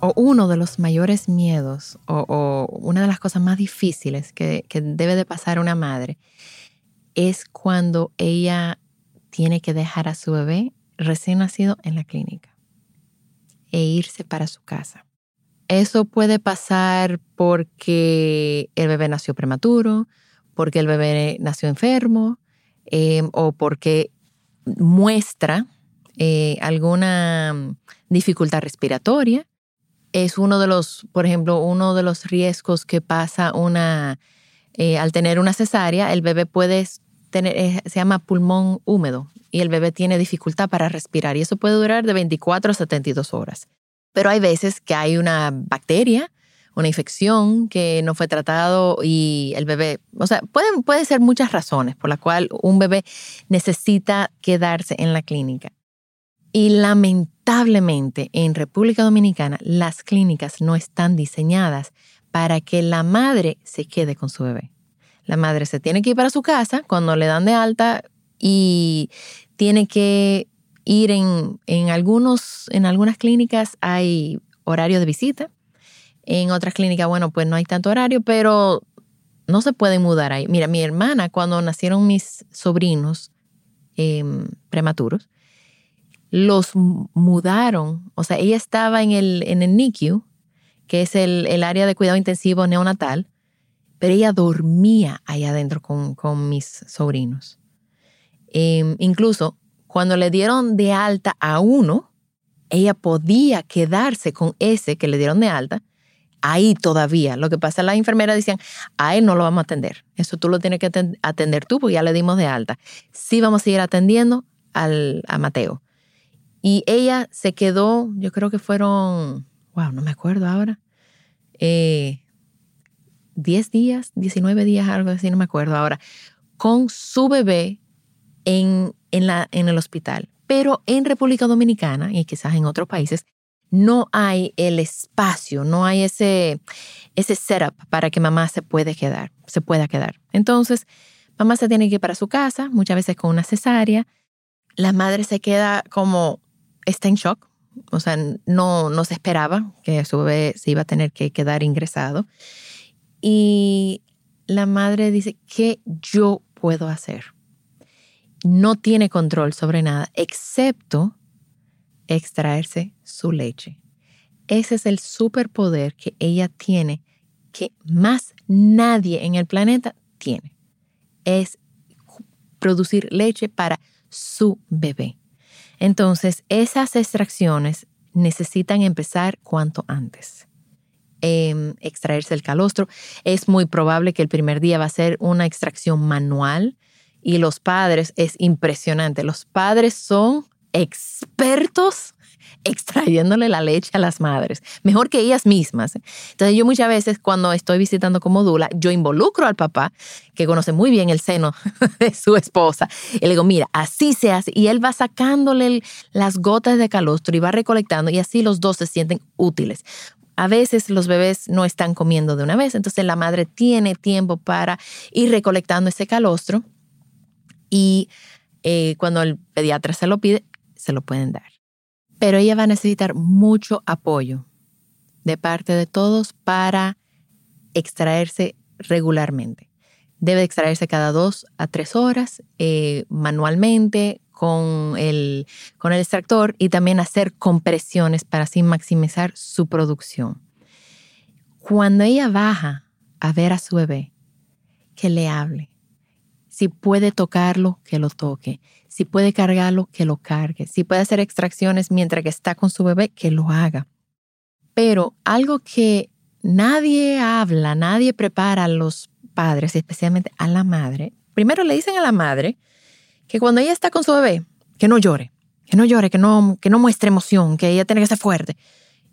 o uno de los mayores miedos o, una de las cosas más difíciles que, que, debe de pasar una madre es cuando ella tiene que dejar a su bebé recién nacido en la clínica e irse para su casa. Eso puede pasar porque el bebé nació prematuro, porque el bebé nació enfermo em, o porque muestra eh, alguna dificultad respiratoria es uno de los, por ejemplo, uno de los riesgos que pasa una, eh, al tener una cesárea, el bebé puede tener, eh, se llama pulmón húmedo y el bebé tiene dificultad para respirar y eso puede durar de 24 a 72 horas. Pero hay veces que hay una bacteria, una infección que no fue tratado y el bebé, o sea, pueden, puede ser muchas razones por las cuales un bebé necesita quedarse en la clínica. Y lamentablemente en República Dominicana las clínicas no están diseñadas para que la madre se quede con su bebé. La madre se tiene que ir para su casa cuando le dan de alta y tiene que ir en, en, algunos, en algunas clínicas hay horario de visita. En otras clínicas, bueno, pues no hay tanto horario, pero no se pueden mudar ahí. Mira, mi hermana, cuando nacieron mis sobrinos em, prematuros, los mudaron. O sea, ella estaba en el, en el NICU, que es el, área de cuidado intensivo neonatal, pero ella dormía ahí adentro con, mis sobrinos. Em, incluso cuando le dieron de alta a uno, ella podía quedarse con ese que le dieron de alta ahí todavía. Lo que pasa, las enfermeras decían, a él no lo vamos a atender. Eso tú lo tienes que atender tú porque ya le dimos de alta. Sí vamos a seguir atendiendo al, a Mateo. Y ella se quedó, yo creo que fueron, wow, no me acuerdo ahora, eh, 10 días, 19 días, algo así, no me acuerdo ahora, con su bebé en, en, la, en el hospital. Pero en República Dominicana y quizás en otros países, no hay el espacio, no hay ese, ese setup para que mamá se quedar, se pueda quedar. Entonces, mamá se tiene que ir para su casa, muchas veces con una cesárea. La madre se queda como está en shock, o sea, no, no se esperaba que su bebé se iba a tener que quedar ingresado. Y la madre dice, ¿qué yo puedo hacer? No tiene control sobre nada, excepto extraerse su leche. Ese es el superpoder que ella tiene, que más nadie en el planeta tiene. Es producir leche para su bebé. Entonces, esas extracciones necesitan empezar cuanto antes. Em, extraerse el calostro. Es muy probable que el primer día va a ser una extracción manual y los padres, es impresionante, los padres son expertos extrayéndole la leche a las madres, mejor que ellas mismas. Entonces yo muchas veces cuando estoy visitando como Dula, yo involucro al papá, que conoce muy bien el seno de su esposa, y le digo, mira, así se hace, y él va sacándole las gotas de calostro y va recolectando, y así los dos se sienten útiles. A veces los bebés no están comiendo de una vez, entonces la madre tiene tiempo para ir recolectando ese calostro y eh, cuando el pediatra se lo pide, se lo pueden dar pero ella va a necesitar mucho apoyo de parte de todos para extraerse regularmente. Debe extraerse cada dos a tres horas eh, manualmente con el, con el extractor y también hacer compresiones para así maximizar su producción. Cuando ella baja a ver a su bebé, que le hable. Si puede tocarlo, que lo toque. Si puede cargarlo, que lo cargue. Si puede hacer extracciones mientras que está con su bebé, que lo haga. Pero algo que nadie habla, nadie prepara a los padres, especialmente a la madre. Primero le dicen a la madre que cuando ella está con su bebé, que no llore, que no llore, que no, que no muestre emoción, que ella tiene que ser fuerte.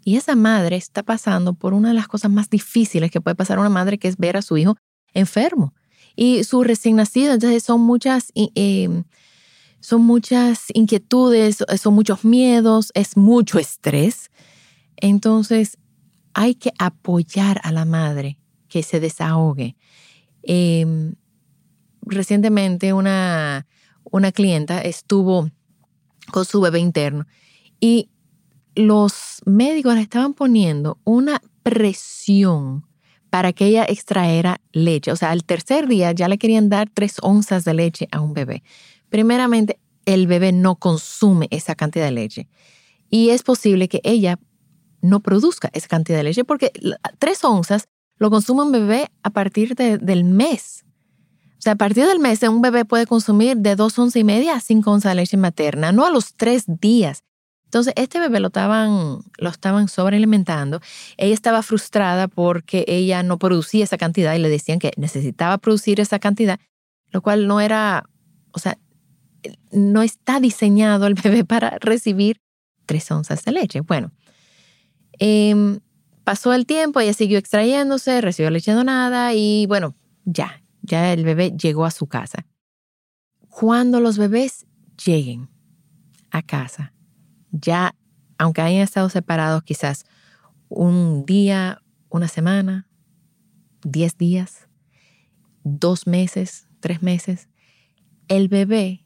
Y esa madre está pasando por una de las cosas más difíciles que puede pasar una madre, que es ver a su hijo enfermo. Y su recién nacido, entonces son muchas, em, son muchas inquietudes, son muchos miedos, es mucho estrés. Entonces hay que apoyar a la madre que se desahogue. Em, recientemente una, una clienta estuvo con su bebé interno y los médicos le estaban poniendo una presión para que ella extraera leche. O sea, al tercer día ya le querían dar tres onzas de leche a un bebé. Primeramente, el bebé no consume esa cantidad de leche. Y es posible que ella no produzca esa cantidad de leche porque tres onzas lo consume un bebé a partir del mes. O sea, a partir del mes un bebé puede consumir de dos onzas y media a cinco onzas de leche materna, no a los tres días. Entonces, este bebé lo estaban, lo estaban sobrealimentando. Ella estaba frustrada porque ella no producía esa cantidad y le decían que necesitaba producir esa cantidad, lo cual no era, o sea, no está diseñado el bebé para recibir tres onzas de leche. Bueno, Em, pasó el tiempo, ella siguió extrayéndose, recibió leche donada y bueno, ya, ya el bebé llegó a su casa. Cuando los bebés lleguen a casa, ya, aunque hayan estado separados quizás un día, una semana, diez días, dos meses, tres meses, el bebé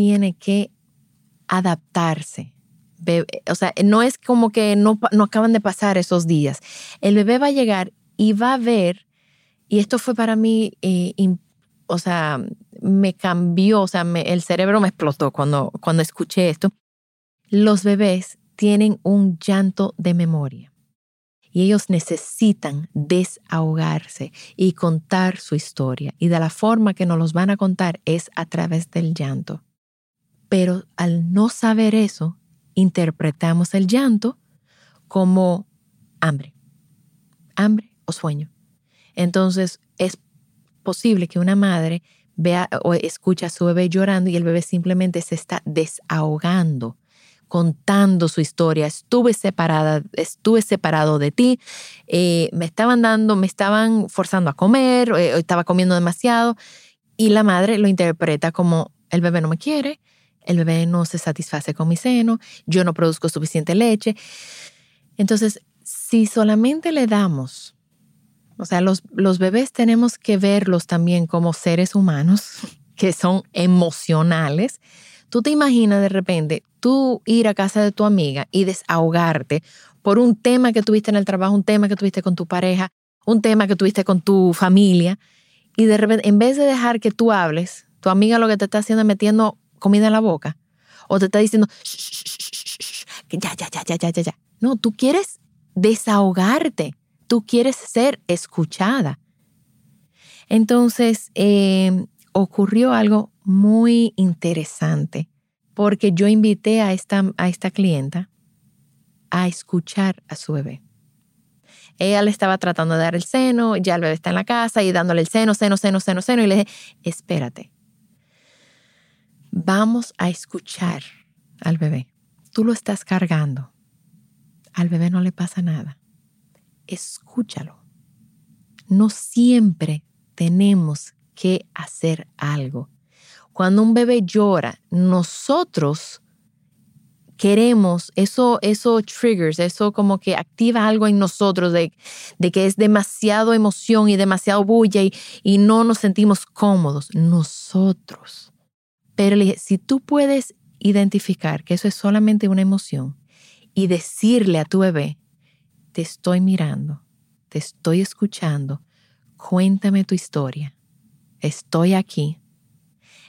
tiene que adaptarse o sea, no es como que no, no acaban de pasar esos días. El bebé va a llegar y va a ver, y esto fue para mí, eh, o sea, me cambió, o sea, el cerebro me explotó cuando, cuando escuché esto. Los bebés tienen un llanto de memoria y ellos necesitan desahogarse y contar su historia. Y de la forma que nos los van a contar es a través del llanto. Pero al no saber eso, interpretamos el llanto como hambre, hambre o sueño. Entonces es posible que una madre vea o escucha a su bebé llorando y el bebé simplemente se está desahogando, contando su historia. Estuve separada, estuve separado de ti, eh, me estaban dando, me estaban forzando a comer, eh, estaba comiendo demasiado y la madre lo interpreta como el bebé no me quiere, el bebé no se satisface con mi seno, yo no produzco suficiente leche. Entonces, si solamente le damos, o sea, los, los bebés tenemos que verlos también como seres humanos que son emocionales. Tú te imaginas de repente tú ir a casa de tu amiga y desahogarte por un tema que tuviste en el trabajo, un tema que tuviste con tu pareja, un tema que tuviste con tu familia, y de repente, en vez de dejar que tú hables, tu amiga lo que te está haciendo es metiendo comida en la boca o te está diciendo que ya, ya, ya, ya, ya, ya, ya. No, tú quieres desahogarte, tú quieres ser escuchada. Entonces, em, ocurrió algo muy interesante porque yo invité a esta, a esta clienta a escuchar a su bebé. Ella le estaba tratando de dar el seno, ya el bebé está en la casa y dándole el seno, seno, seno, seno, seno, y le dije, espérate, Vamos a escuchar al bebé. Tú lo estás cargando. Al bebé no le pasa nada. Escúchalo. No siempre tenemos que hacer algo. Cuando un bebé llora, nosotros queremos, eso, eso triggers, eso como que activa algo en nosotros de, que es demasiado emoción y demasiado bulla y, y no nos sentimos cómodos. Nosotros pero le dije, si tú puedes identificar que eso es solamente una emoción y decirle a tu bebé, te estoy mirando, te estoy escuchando, cuéntame tu historia, estoy aquí.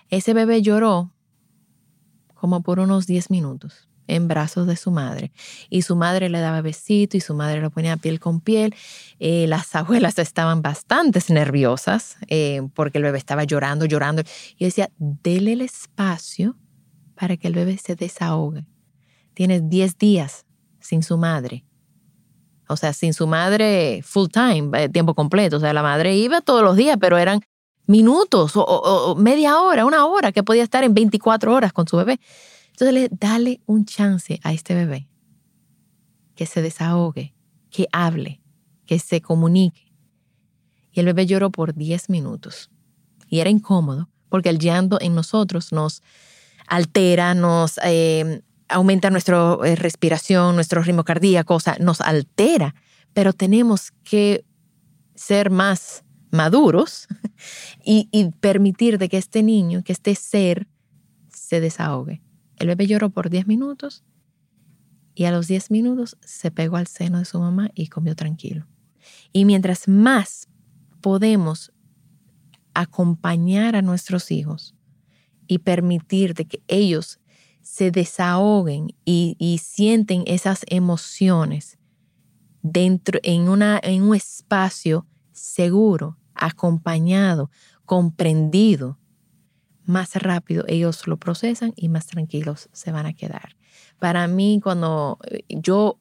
Ese bebé lloró como por unos 10 minutos en brazos de su madre. Y su madre le daba besito y su madre lo ponía piel con piel. Eh, las abuelas estaban bastante nerviosas eh, porque el bebé estaba llorando, llorando. Y decía, dele el espacio para que el bebé se desahogue. Tienes 10 días sin su madre. O sea, sin su madre full time, eh, tiempo completo. O sea, la madre iba todos los días, pero eran minutos o, media hora, una hora que podía estar en 24 horas con su bebé. Entonces, dale un chance a este bebé que se desahogue, que hable, que se comunique. Y el bebé lloró por 10 minutos. Y era incómodo porque el llanto en nosotros nos altera, nos eh, aumenta nuestra eh, respiración, nuestro ritmo cardíaco, o sea, nos altera. Pero tenemos que ser más maduros y, y permitir de que este niño, que este ser, se desahogue. El bebé lloró por 10 minutos y a los 10 minutos se pegó al seno de su mamá y comió tranquilo. Y mientras más podemos acompañar a nuestros hijos y permitir de que ellos se desahoguen y, y sienten esas emociones dentro en, una, en un espacio seguro, acompañado, comprendido, más rápido ellos lo procesan y más tranquilos se van a quedar. Para mí, cuando eh, yo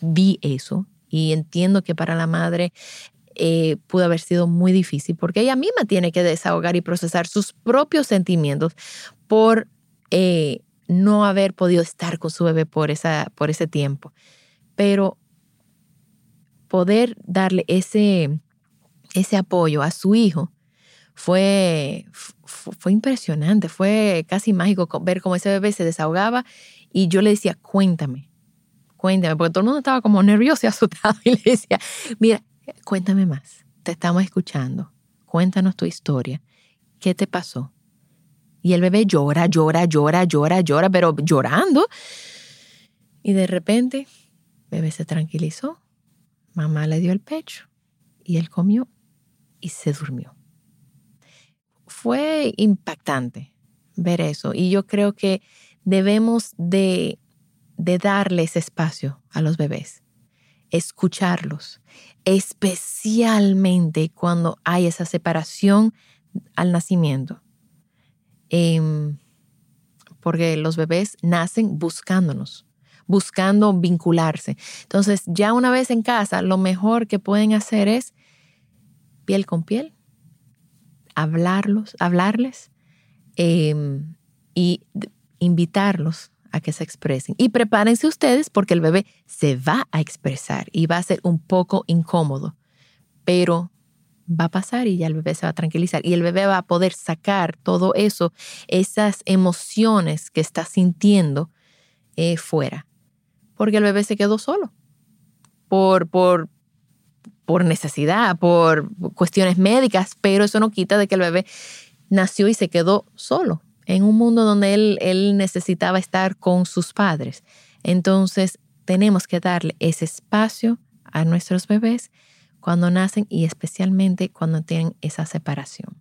vi eso y entiendo que para la madre eh, pudo haber sido muy difícil porque ella misma tiene que desahogar y procesar sus propios sentimientos por eh, no haber podido estar con su bebé por, esa, por ese tiempo. Pero poder darle ese, ese apoyo a su hijo fue, fue impresionante, fue casi mágico ver cómo ese bebé se desahogaba y yo le decía, cuéntame, cuéntame, porque todo el mundo estaba como nervioso y asustado y le decía, mira, cuéntame más, te estamos escuchando, cuéntanos tu historia, ¿qué te pasó? Y el bebé llora, llora, llora, llora, llora, pero llorando. Y de repente, bebé se tranquilizó, mamá le dio el pecho y él comió y se durmió fue impactante ver eso y yo creo que debemos de, de darles espacio a los bebés, escucharlos, especialmente cuando hay esa separación al nacimiento. Em, porque los bebés nacen buscándonos, buscando vincularse. Entonces, ya una vez en casa, lo mejor que pueden hacer es piel con piel, hablarlos, hablarles em, y invitarlos a que se expresen. Y prepárense ustedes porque el bebé se va a expresar y va a ser un poco incómodo, pero va a pasar y ya el bebé se va a tranquilizar y el bebé va a poder sacar todo eso, esas emociones que está sintiendo eh, fuera, porque el bebé se quedó solo por, por, por necesidad, por cuestiones médicas, pero eso no quita de que el bebé nació y se quedó solo en un mundo donde él, él necesitaba estar con sus padres. Entonces, tenemos que darle ese espacio a nuestros bebés cuando nacen y especialmente cuando tienen esa separación.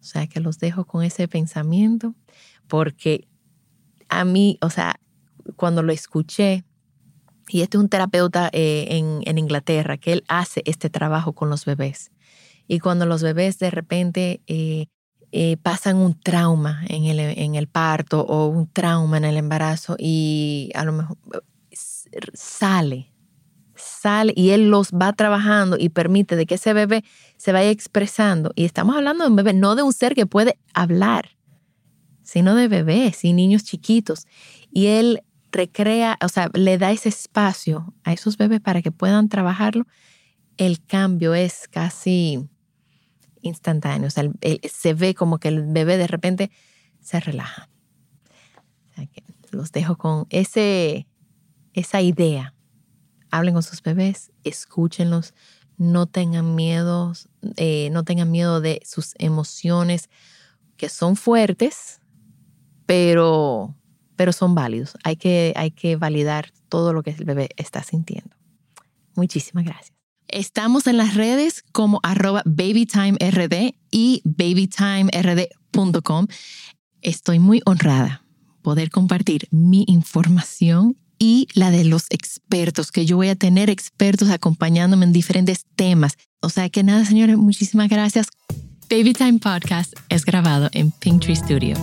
O sea, que los dejo con ese pensamiento porque a mí, o sea, cuando lo escuché, y este es un terapeuta eh, en, Inglaterra que él hace este trabajo con los bebés. Y cuando los bebés de repente eh, eh, pasan un trauma en el, en el parto o un trauma en el embarazo y a lo mejor sale, sale y él los va trabajando y permite de que ese bebé se vaya expresando. Y estamos hablando de un bebé, no de un ser que puede hablar, sino de bebés y niños chiquitos. Y él recrea, o sea, le da ese espacio a esos bebés para que puedan trabajarlo, el cambio es casi instantáneo. O sea, se ve como que el bebé de repente se relaja. O sea, que los dejo con ese, esa idea. Hablen con sus bebés, escúchenlos, no tengan miedo, eh, no tengan miedo de sus emociones que son fuertes, pero pero son válidos. Hay que, hay que validar todo lo que el bebé está sintiendo. Muchísimas gracias. Estamos en las redes como arroba babytimerd y babytimerd.com. Estoy muy honrada poder compartir mi información y la de los expertos, que yo voy a tener expertos acompañándome en diferentes temas. O sea que nada, señores, muchísimas gracias. Baby Time Podcast es grabado en Pinktree Studio.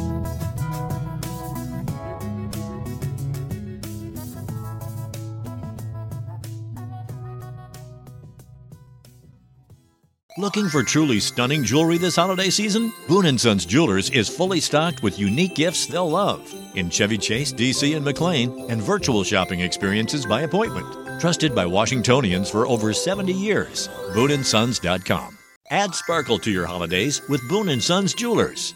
Looking for truly stunning jewelry this holiday season? Boon & Sons Jewelers is fully stocked with unique gifts they'll love in Chevy Chase, DC, and McLean, and virtual shopping experiences by appointment. Trusted by Washingtonians for over 70 years. BooneAndSons.com. Add sparkle to your holidays with Boon & Sons Jewelers.